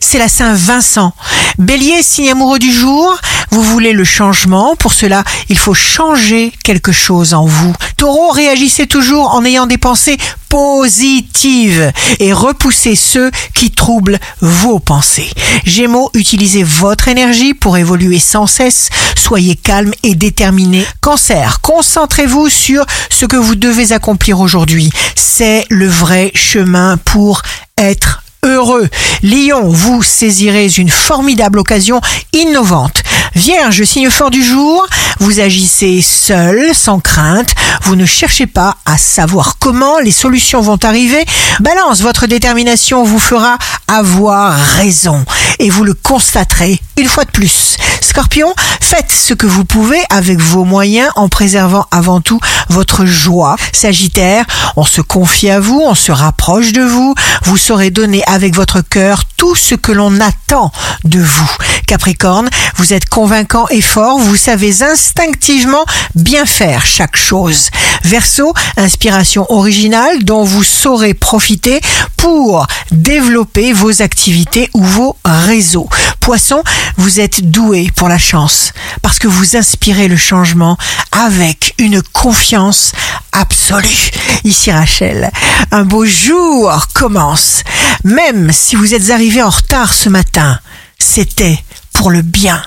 c'est la Saint-Vincent. Bélier, signe amoureux du jour, vous voulez le changement, pour cela il faut changer quelque chose en vous. Taureau, réagissez toujours en ayant des pensées positives et repoussez ceux qui troublent vos pensées. Gémeaux, utilisez votre énergie pour évoluer sans cesse, soyez calme et déterminé. Cancer, concentrez-vous sur ce que vous devez accomplir aujourd'hui. C'est le vrai chemin pour être heureux. Lion, vous saisirez une formidable occasion innovante. Vierge, signe fort du jour, vous agissez seul, sans crainte, vous ne cherchez pas à savoir comment les solutions vont arriver. Balance, votre détermination vous fera avoir raison et vous le constaterez une fois de plus. Scorpion, faites ce que vous pouvez avec vos moyens en préservant avant tout votre joie. Sagittaire, on se confie à vous, on se rapproche de vous, vous saurez donner avec votre cœur tout ce que l'on attend de vous. Capricorne, vous êtes convaincant et fort, vous savez instinctivement bien faire chaque chose. Verseau, inspiration originale dont vous saurez profiter pour développer vos activités ou vos réseaux. Poisson, vous êtes doué pour la chance parce que vous inspirez le changement avec une confiance absolue. Ici Rachel, un beau jour commence. Même si vous êtes arrivé en retard ce matin, c'était pour le bien